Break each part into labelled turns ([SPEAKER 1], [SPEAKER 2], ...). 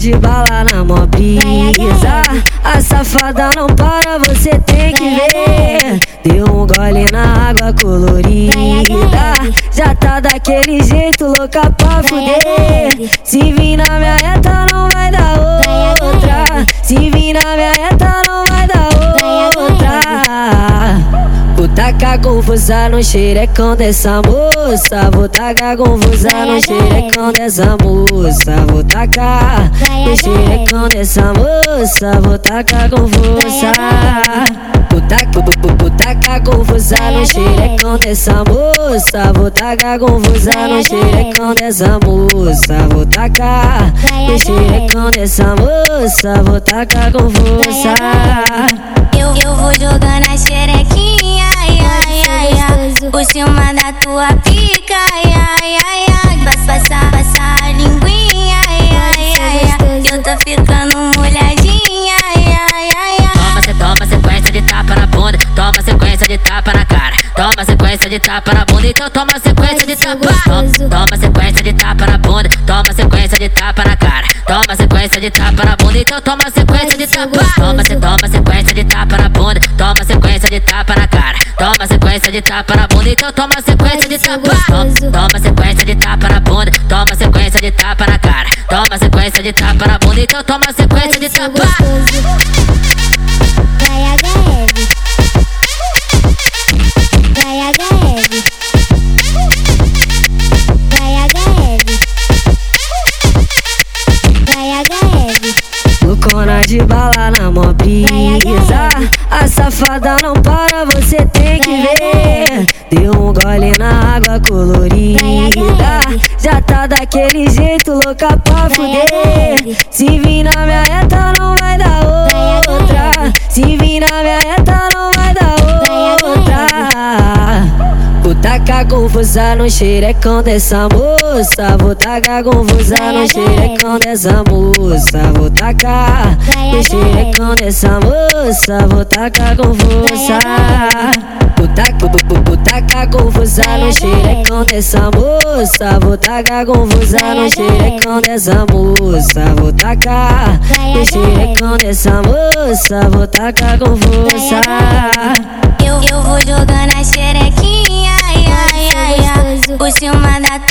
[SPEAKER 1] de bala na mó brisa. A safada não para, você tem que ver. Deu um gole na água colorida. Já tá daquele jeito, louca pra fuder. Se vir Vou tacar confusa no xerecão dessa moça. Vou tacar confusa no xerecão dessa moça. Vou tacar no xerecão dessa moça. Vou tacar confusa. Vou tacar, confusa no xerecão dessa moça. Vou tacar confusa no xerecão dessa moça. Vou tacar no xerecão dessa moça. Vou tacar confusa.
[SPEAKER 2] Toma sequência de tapa na bunda. Então toma sequência de tapa. Toma, sequência de tapa na bunda. Toma sequência de tapa na cara. Toma sequência de tapa na bunda. Então toma sequência de tapa. Toma, cê toma sequência de tapa na bunda. Toma sequência de tapa na cara. Toma sequência de tapa na bunda. Então toma sequência de tapa. Toma, toma sequência de tapa na bunda. Toma sequência de tapa na cara. Toma sequência de tapa na bunda. Então toma sequência de tapa.
[SPEAKER 3] Vai HL. Vai HL. Vai HL. Vai HL.
[SPEAKER 1] Loucona de bala na mó brisa. A safada não para, você tem que ver. Deu um gole na água colorida. Já tá daquele jeito, louca pra fuder. Se vir na minha tacar confusa no xerecão dessa moça. Vou tacar confusa no xerecão dessa moça. Vou tacar no xerecão dessa moça. Vou tacar confusa. Vou tacar, vou, tacar confusa no xerecão dessa moça. Vou tacar confusa no xerecão dessa moça. Vou tacar no xerecão dessa moça. Vou tacar confusa.
[SPEAKER 3] Eu, eu vou jogar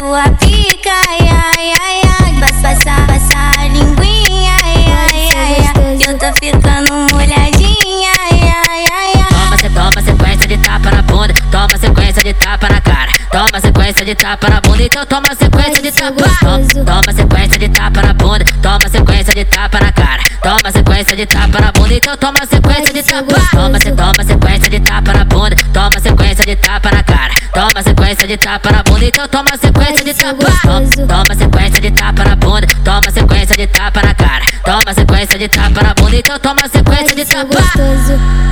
[SPEAKER 3] tua pica, ai, ai, ai, ai. Passa, passa, passa a linguinha, ai, ai, ai, ai. Eu tô ficando molhadinha, ai, ai, ai, ai.
[SPEAKER 2] Toma, cê toma sequência de tapa na bunda. Toma sequência de tapa na cara. Toma sequência de tapa na bunda. Então toma sequência de tapa. Toma, toma sequência de tapa na bunda. Toma sequência de tapa na cara. Toma sequência de tapa na bunda. Então toma sequência de tapa. Toma, cê toma sequência de tapa na bunda. Toma sequência de tapa na cara. Toma sequência de tapa na bunda. Então toma sequência de tapa. Toma, sequência de tapa na bunda. Toma sequência de tapa na cara. Toma sequência de tapa na bunda. Então toma sequência de tapa.